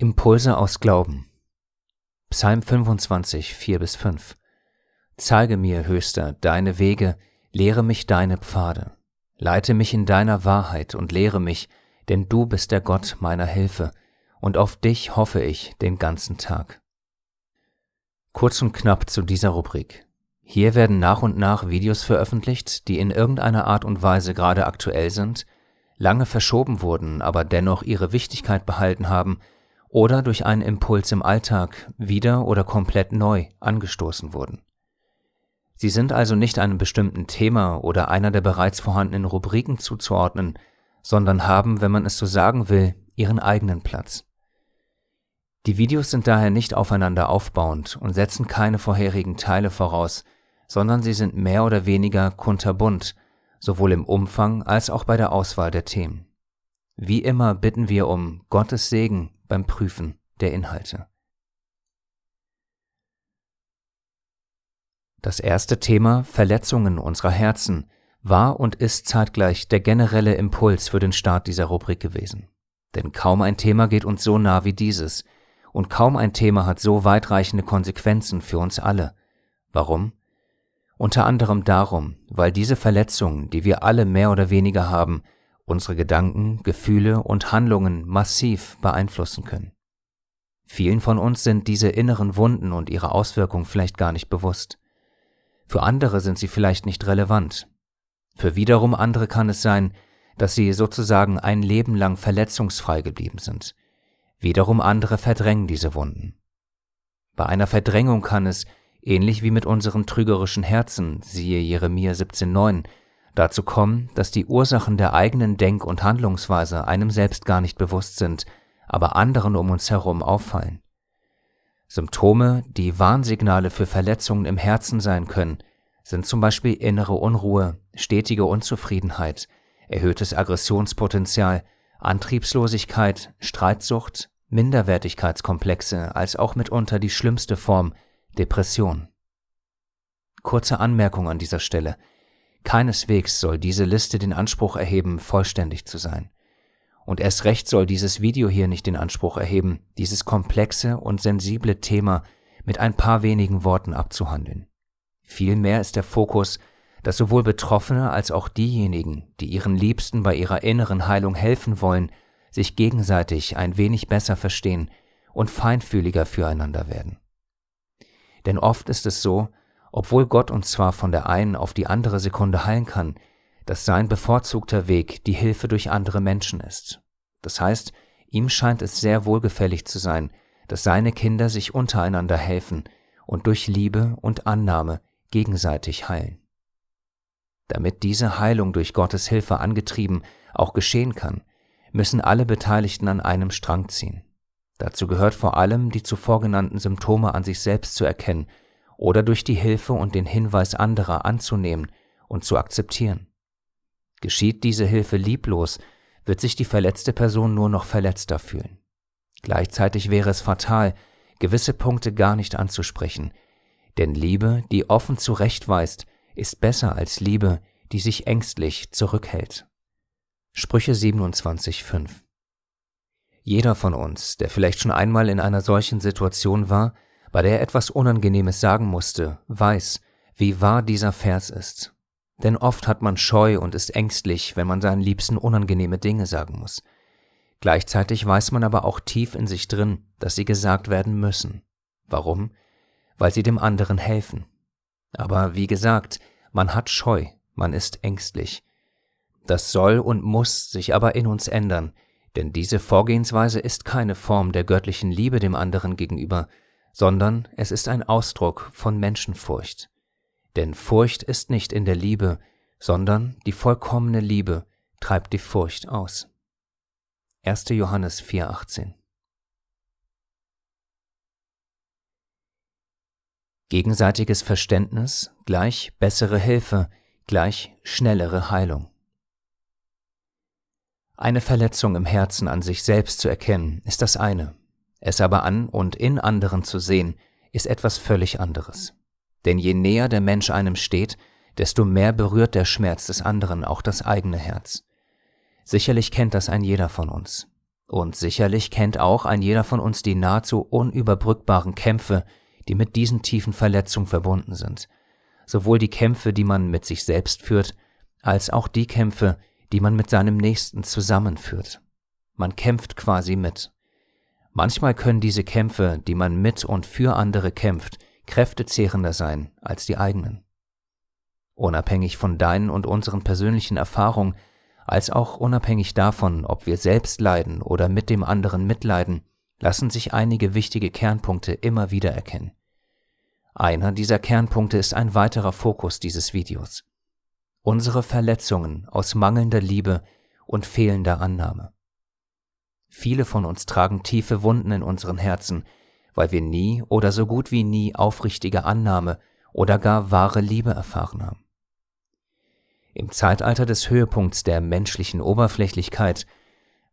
Impulse aus Glauben Psalm 25, 4 bis 5 Zeige mir, Höchster, deine Wege, lehre mich deine Pfade. Leite mich in deiner Wahrheit und lehre mich, denn du bist der Gott meiner Hilfe, und auf dich hoffe ich den ganzen Tag. Kurz und knapp zu dieser Rubrik. Hier werden nach und nach Videos veröffentlicht, die in irgendeiner Art und Weise gerade aktuell sind, lange verschoben wurden, aber dennoch ihre Wichtigkeit behalten haben oder durch einen Impuls im Alltag wieder oder komplett neu angestoßen wurden. Sie sind also nicht einem bestimmten Thema oder einer der bereits vorhandenen Rubriken zuzuordnen, sondern haben, wenn man es so sagen will, ihren eigenen Platz. Die Videos sind daher nicht aufeinander aufbauend und setzen keine vorherigen Teile voraus, sondern sie sind mehr oder weniger kunterbunt, sowohl im Umfang als auch bei der Auswahl der Themen. Wie immer bitten wir um Gottes Segen beim Prüfen der Inhalte. Das erste Thema Verletzungen unserer Herzen war und ist zeitgleich der generelle Impuls für den Start dieser Rubrik gewesen. Denn kaum ein Thema geht uns so nah wie dieses, und kaum ein Thema hat so weitreichende Konsequenzen für uns alle. Warum? Unter anderem darum, weil diese Verletzungen, die wir alle mehr oder weniger haben, unsere Gedanken, Gefühle und Handlungen massiv beeinflussen können. Vielen von uns sind diese inneren Wunden und ihre Auswirkungen vielleicht gar nicht bewusst. Für andere sind sie vielleicht nicht relevant. Für wiederum andere kann es sein, dass sie sozusagen ein Leben lang verletzungsfrei geblieben sind. Wiederum andere verdrängen diese Wunden. Bei einer Verdrängung kann es, ähnlich wie mit unseren trügerischen Herzen, siehe Jeremia 17,9, dazu kommen, dass die Ursachen der eigenen Denk- und Handlungsweise einem selbst gar nicht bewusst sind, aber anderen um uns herum auffallen. Symptome, die Warnsignale für Verletzungen im Herzen sein können, sind zum Beispiel innere Unruhe, stetige Unzufriedenheit, erhöhtes Aggressionspotenzial, Antriebslosigkeit, Streitsucht, Minderwertigkeitskomplexe als auch mitunter die schlimmste Form Depression. Kurze Anmerkung an dieser Stelle. Keineswegs soll diese Liste den Anspruch erheben, vollständig zu sein. Und erst recht soll dieses Video hier nicht den Anspruch erheben, dieses komplexe und sensible Thema mit ein paar wenigen Worten abzuhandeln. Vielmehr ist der Fokus, dass sowohl Betroffene als auch diejenigen, die ihren Liebsten bei ihrer inneren Heilung helfen wollen, sich gegenseitig ein wenig besser verstehen und feinfühliger füreinander werden. Denn oft ist es so, obwohl Gott uns zwar von der einen auf die andere Sekunde heilen kann, dass sein bevorzugter Weg die Hilfe durch andere Menschen ist. Das heißt, ihm scheint es sehr wohlgefällig zu sein, dass seine Kinder sich untereinander helfen und durch Liebe und Annahme gegenseitig heilen. Damit diese Heilung durch Gottes Hilfe angetrieben auch geschehen kann, müssen alle Beteiligten an einem Strang ziehen. Dazu gehört vor allem, die zuvor genannten Symptome an sich selbst zu erkennen oder durch die Hilfe und den Hinweis anderer anzunehmen und zu akzeptieren. Geschieht diese Hilfe lieblos, wird sich die verletzte Person nur noch verletzter fühlen. Gleichzeitig wäre es fatal, gewisse Punkte gar nicht anzusprechen, denn Liebe, die offen zurechtweist, ist besser als Liebe, die sich ängstlich zurückhält. Sprüche 27,5 Jeder von uns, der vielleicht schon einmal in einer solchen Situation war, bei der er etwas Unangenehmes sagen musste, weiß, wie wahr dieser Vers ist. Denn oft hat man Scheu und ist ängstlich, wenn man seinen Liebsten unangenehme Dinge sagen muss. Gleichzeitig weiß man aber auch tief in sich drin, dass sie gesagt werden müssen. Warum? Weil sie dem anderen helfen. Aber wie gesagt, man hat Scheu, man ist ängstlich. Das soll und muss sich aber in uns ändern, denn diese Vorgehensweise ist keine Form der göttlichen Liebe dem anderen gegenüber, sondern es ist ein Ausdruck von Menschenfurcht. Denn Furcht ist nicht in der Liebe, sondern die vollkommene Liebe treibt die Furcht aus. 1. Johannes 4,18 Gegenseitiges Verständnis gleich bessere Hilfe gleich schnellere Heilung. Eine Verletzung im Herzen an sich selbst zu erkennen, ist das eine. Es aber an und in anderen zu sehen, ist etwas völlig anderes. Denn je näher der Mensch einem steht, desto mehr berührt der Schmerz des anderen auch das eigene Herz. Sicherlich kennt das ein jeder von uns. Und sicherlich kennt auch ein jeder von uns die nahezu unüberbrückbaren Kämpfe, die mit diesen tiefen Verletzungen verbunden sind. Sowohl die Kämpfe, die man mit sich selbst führt, als auch die Kämpfe, die man mit seinem Nächsten zusammenführt. Man kämpft quasi mit. Manchmal können diese Kämpfe, die man mit und für andere kämpft, kräftezehrender sein als die eigenen. Unabhängig von deinen und unseren persönlichen Erfahrungen, als auch unabhängig davon, ob wir selbst leiden oder mit dem anderen mitleiden, lassen sich einige wichtige Kernpunkte immer wieder erkennen. Einer dieser Kernpunkte ist ein weiterer Fokus dieses Videos. Unsere Verletzungen aus mangelnder Liebe und fehlender Annahme. Viele von uns tragen tiefe Wunden in unseren Herzen, weil wir nie oder so gut wie nie aufrichtige Annahme oder gar wahre Liebe erfahren haben. Im Zeitalter des Höhepunkts der menschlichen Oberflächlichkeit,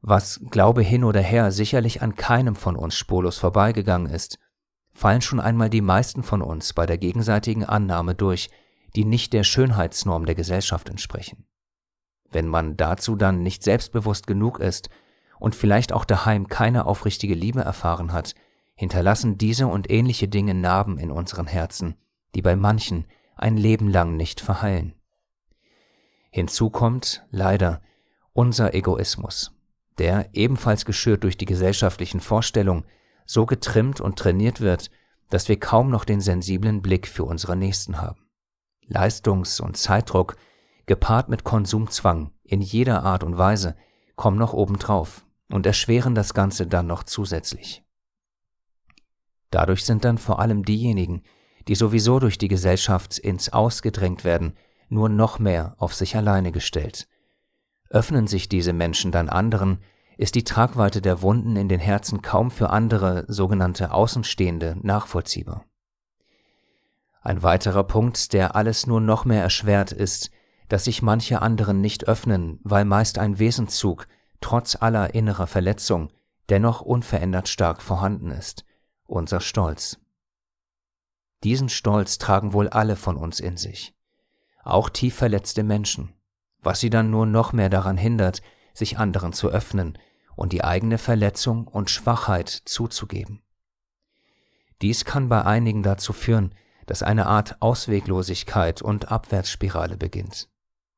was Glaube hin oder her sicherlich an keinem von uns spurlos vorbeigegangen ist, fallen schon einmal die meisten von uns bei der gegenseitigen Annahme durch, die nicht der Schönheitsnorm der Gesellschaft entsprechen. Wenn man dazu dann nicht selbstbewusst genug ist und vielleicht auch daheim keine aufrichtige Liebe erfahren hat, hinterlassen diese und ähnliche Dinge Narben in unseren Herzen, die bei manchen ein Leben lang nicht verheilen. Hinzu kommt, leider, unser Egoismus, der, ebenfalls geschürt durch die gesellschaftlichen Vorstellungen, so getrimmt und trainiert wird, dass wir kaum noch den sensiblen Blick für unsere Nächsten haben. Leistungs- und Zeitdruck, gepaart mit Konsumzwang in jeder Art und Weise, kommen noch obendrauf und erschweren das Ganze dann noch zusätzlich. Dadurch sind dann vor allem diejenigen, die sowieso durch die Gesellschaft ins Aus gedrängt werden, nur noch mehr auf sich alleine gestellt. Öffnen sich diese Menschen dann anderen, ist die Tragweite der Wunden in den Herzen kaum für andere sogenannte Außenstehende nachvollziehbar. Ein weiterer Punkt, der alles nur noch mehr erschwert, ist, dass sich manche anderen nicht öffnen, weil meist ein Wesenszug, trotz aller innerer Verletzung, dennoch unverändert stark vorhanden ist, unser Stolz. Diesen Stolz tragen wohl alle von uns in sich auch tief verletzte Menschen, was sie dann nur noch mehr daran hindert, sich anderen zu öffnen und die eigene Verletzung und Schwachheit zuzugeben. Dies kann bei einigen dazu führen, dass eine Art Ausweglosigkeit und Abwärtsspirale beginnt.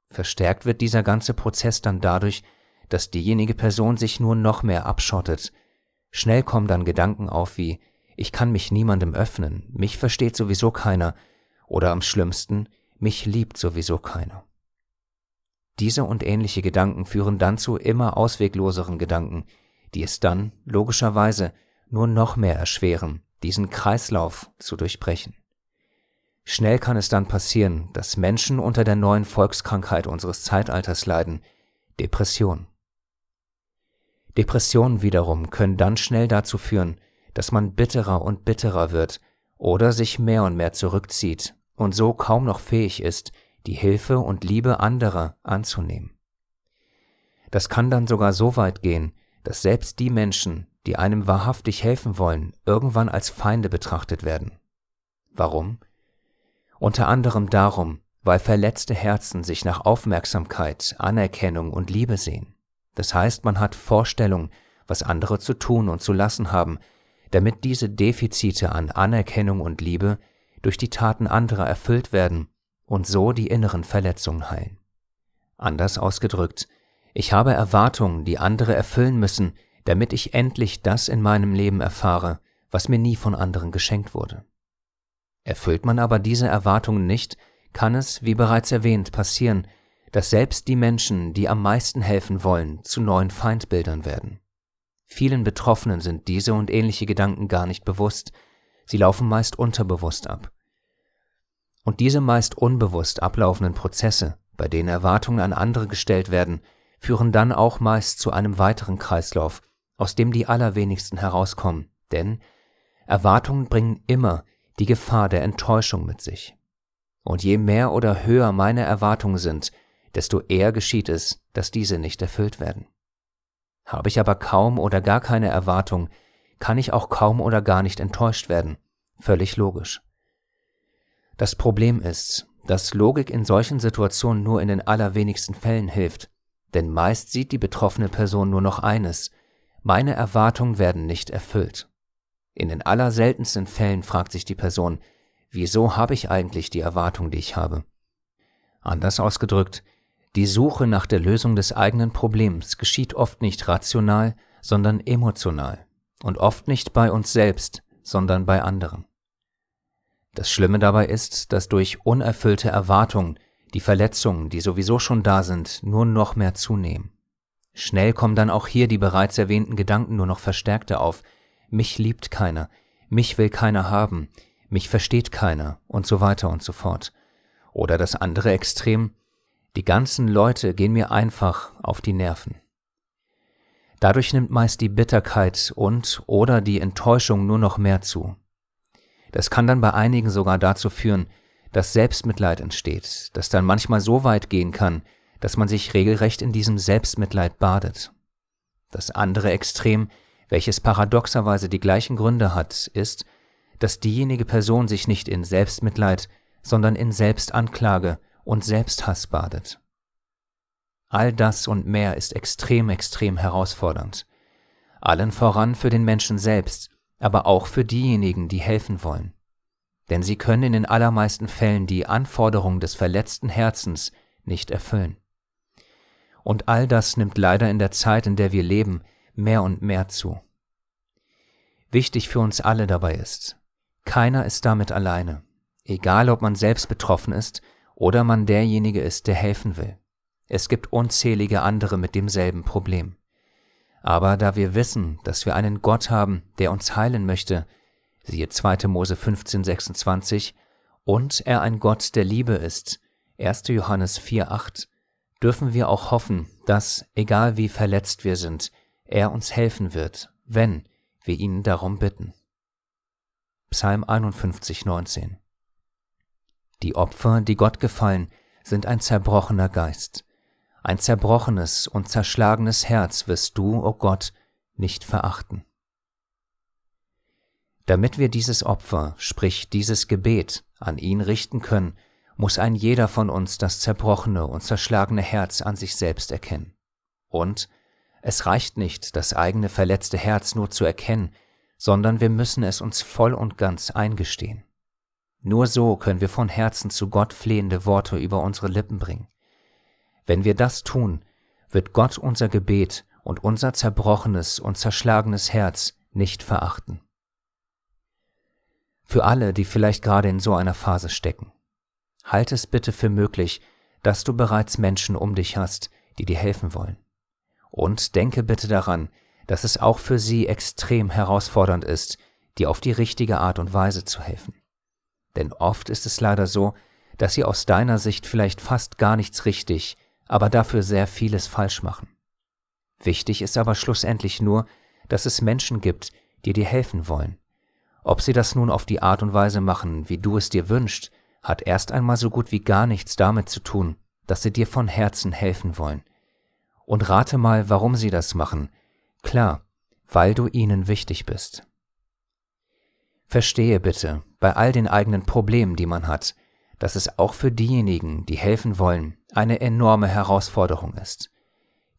Verstärkt wird dieser ganze Prozess dann dadurch, dass diejenige Person sich nur noch mehr abschottet. Schnell kommen dann Gedanken auf wie ich kann mich niemandem öffnen, mich versteht sowieso keiner, oder am schlimmsten, mich liebt sowieso keiner. Diese und ähnliche Gedanken führen dann zu immer auswegloseren Gedanken, die es dann, logischerweise, nur noch mehr erschweren, diesen Kreislauf zu durchbrechen. Schnell kann es dann passieren, dass Menschen unter der neuen Volkskrankheit unseres Zeitalters leiden, Depression. Depressionen wiederum können dann schnell dazu führen, dass man bitterer und bitterer wird oder sich mehr und mehr zurückzieht und so kaum noch fähig ist, die Hilfe und Liebe anderer anzunehmen. Das kann dann sogar so weit gehen, dass selbst die Menschen, die einem wahrhaftig helfen wollen, irgendwann als Feinde betrachtet werden. Warum? Unter anderem darum, weil verletzte Herzen sich nach Aufmerksamkeit, Anerkennung und Liebe sehen. Das heißt, man hat Vorstellungen, was andere zu tun und zu lassen haben, damit diese Defizite an Anerkennung und Liebe durch die Taten anderer erfüllt werden und so die inneren Verletzungen heilen. Anders ausgedrückt, ich habe Erwartungen, die andere erfüllen müssen, damit ich endlich das in meinem Leben erfahre, was mir nie von anderen geschenkt wurde. Erfüllt man aber diese Erwartungen nicht, kann es, wie bereits erwähnt, passieren, dass selbst die Menschen, die am meisten helfen wollen, zu neuen Feindbildern werden. Vielen Betroffenen sind diese und ähnliche Gedanken gar nicht bewusst, sie laufen meist unterbewusst ab. Und diese meist unbewusst ablaufenden Prozesse, bei denen Erwartungen an andere gestellt werden, führen dann auch meist zu einem weiteren Kreislauf, aus dem die allerwenigsten herauskommen, denn Erwartungen bringen immer die Gefahr der Enttäuschung mit sich. Und je mehr oder höher meine Erwartungen sind, desto eher geschieht es, dass diese nicht erfüllt werden. Habe ich aber kaum oder gar keine Erwartung, kann ich auch kaum oder gar nicht enttäuscht werden. Völlig logisch. Das Problem ist, dass Logik in solchen Situationen nur in den allerwenigsten Fällen hilft, denn meist sieht die betroffene Person nur noch eines, meine Erwartungen werden nicht erfüllt. In den allerseltensten Fällen fragt sich die Person, wieso habe ich eigentlich die Erwartung, die ich habe? Anders ausgedrückt, die Suche nach der Lösung des eigenen Problems geschieht oft nicht rational, sondern emotional und oft nicht bei uns selbst, sondern bei anderen. Das Schlimme dabei ist, dass durch unerfüllte Erwartungen die Verletzungen, die sowieso schon da sind, nur noch mehr zunehmen. Schnell kommen dann auch hier die bereits erwähnten Gedanken nur noch verstärkter auf. Mich liebt keiner, mich will keiner haben, mich versteht keiner und so weiter und so fort. Oder das andere Extrem, die ganzen Leute gehen mir einfach auf die Nerven. Dadurch nimmt meist die Bitterkeit und oder die Enttäuschung nur noch mehr zu. Das kann dann bei einigen sogar dazu führen, dass Selbstmitleid entsteht, das dann manchmal so weit gehen kann, dass man sich regelrecht in diesem Selbstmitleid badet. Das andere Extrem, welches paradoxerweise die gleichen Gründe hat, ist, dass diejenige Person sich nicht in Selbstmitleid, sondern in Selbstanklage und Selbsthass badet. All das und mehr ist extrem, extrem herausfordernd. Allen voran für den Menschen selbst, aber auch für diejenigen, die helfen wollen. Denn sie können in den allermeisten Fällen die Anforderungen des verletzten Herzens nicht erfüllen. Und all das nimmt leider in der Zeit, in der wir leben, mehr und mehr zu. Wichtig für uns alle dabei ist, keiner ist damit alleine, egal ob man selbst betroffen ist oder man derjenige ist, der helfen will. Es gibt unzählige andere mit demselben Problem. Aber da wir wissen, dass wir einen Gott haben, der uns heilen möchte, siehe 2. Mose 15, 26, und er ein Gott der Liebe ist, 1. Johannes 4, 8, dürfen wir auch hoffen, dass, egal wie verletzt wir sind, er uns helfen wird, wenn wir ihn darum bitten. Psalm 51, 19 Die Opfer, die Gott gefallen, sind ein zerbrochener Geist. Ein zerbrochenes und zerschlagenes Herz wirst du, o oh Gott, nicht verachten. Damit wir dieses Opfer, sprich dieses Gebet, an ihn richten können, muss ein jeder von uns das zerbrochene und zerschlagene Herz an sich selbst erkennen. Und es reicht nicht, das eigene verletzte Herz nur zu erkennen, sondern wir müssen es uns voll und ganz eingestehen. Nur so können wir von Herzen zu Gott flehende Worte über unsere Lippen bringen. Wenn wir das tun, wird Gott unser Gebet und unser zerbrochenes und zerschlagenes Herz nicht verachten. Für alle, die vielleicht gerade in so einer Phase stecken, halt es bitte für möglich, dass du bereits Menschen um dich hast, die dir helfen wollen. Und denke bitte daran, dass es auch für sie extrem herausfordernd ist, dir auf die richtige Art und Weise zu helfen. Denn oft ist es leider so, dass sie aus deiner Sicht vielleicht fast gar nichts richtig, aber dafür sehr vieles falsch machen. Wichtig ist aber schlussendlich nur, dass es Menschen gibt, die dir helfen wollen. Ob sie das nun auf die Art und Weise machen, wie du es dir wünschst, hat erst einmal so gut wie gar nichts damit zu tun, dass sie dir von Herzen helfen wollen. Und rate mal, warum sie das machen. Klar, weil du ihnen wichtig bist. Verstehe bitte, bei all den eigenen Problemen, die man hat, dass es auch für diejenigen, die helfen wollen, eine enorme Herausforderung ist.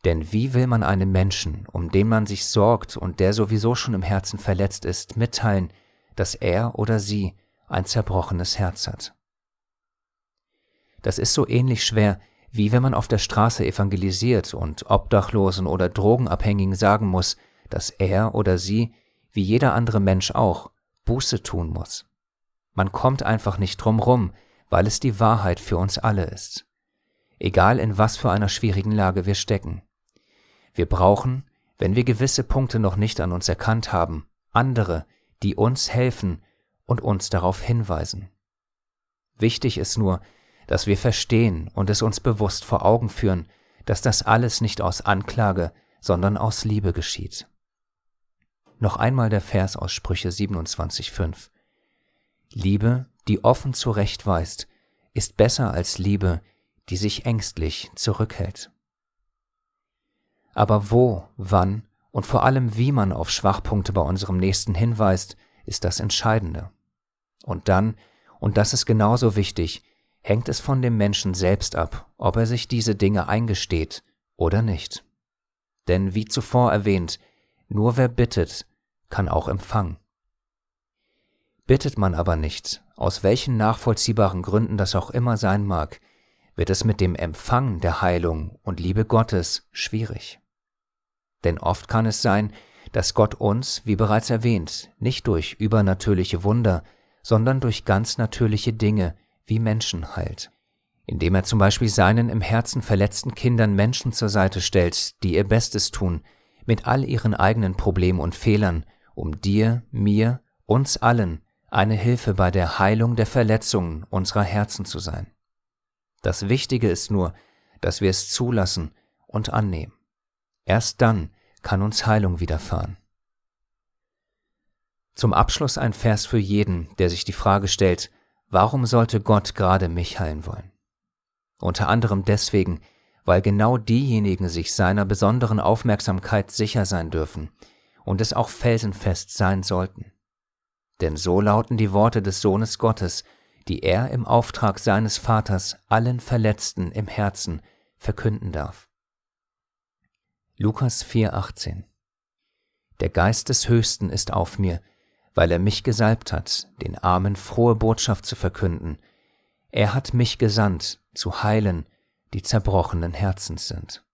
Denn wie will man einem Menschen, um den man sich sorgt und der sowieso schon im Herzen verletzt ist, mitteilen, dass er oder sie ein zerbrochenes Herz hat? Das ist so ähnlich schwer, wie wenn man auf der Straße evangelisiert und Obdachlosen oder Drogenabhängigen sagen muss, dass er oder sie, wie jeder andere Mensch auch, Buße tun muss. Man kommt einfach nicht drum rum, weil es die Wahrheit für uns alle ist. Egal in was für einer schwierigen Lage wir stecken. Wir brauchen, wenn wir gewisse Punkte noch nicht an uns erkannt haben, andere, die uns helfen und uns darauf hinweisen. Wichtig ist nur, dass wir verstehen und es uns bewusst vor Augen führen, dass das alles nicht aus Anklage, sondern aus Liebe geschieht. Noch einmal der Vers aus Sprüche 27.5. Liebe, die offen zurechtweist, ist besser als Liebe, die sich ängstlich zurückhält. Aber wo, wann und vor allem wie man auf Schwachpunkte bei unserem Nächsten hinweist, ist das Entscheidende. Und dann, und das ist genauso wichtig, hängt es von dem Menschen selbst ab, ob er sich diese Dinge eingesteht oder nicht. Denn wie zuvor erwähnt, nur wer bittet, kann auch empfangen. Bittet man aber nicht, aus welchen nachvollziehbaren Gründen das auch immer sein mag, wird es mit dem Empfang der Heilung und Liebe Gottes schwierig. Denn oft kann es sein, dass Gott uns, wie bereits erwähnt, nicht durch übernatürliche Wunder, sondern durch ganz natürliche Dinge wie Menschen heilt, indem er zum Beispiel seinen im Herzen verletzten Kindern Menschen zur Seite stellt, die ihr Bestes tun, mit all ihren eigenen Problemen und Fehlern, um dir, mir, uns allen eine Hilfe bei der Heilung der Verletzungen unserer Herzen zu sein. Das Wichtige ist nur, dass wir es zulassen und annehmen. Erst dann kann uns Heilung widerfahren. Zum Abschluss ein Vers für jeden, der sich die Frage stellt, warum sollte Gott gerade mich heilen wollen? Unter anderem deswegen, weil genau diejenigen sich seiner besonderen Aufmerksamkeit sicher sein dürfen und es auch felsenfest sein sollten. Denn so lauten die Worte des Sohnes Gottes, die er im Auftrag seines Vaters allen Verletzten im Herzen verkünden darf. Lukas 4:18 Der Geist des Höchsten ist auf mir, weil er mich gesalbt hat, den Armen frohe Botschaft zu verkünden. Er hat mich gesandt, zu heilen, die zerbrochenen Herzens sind.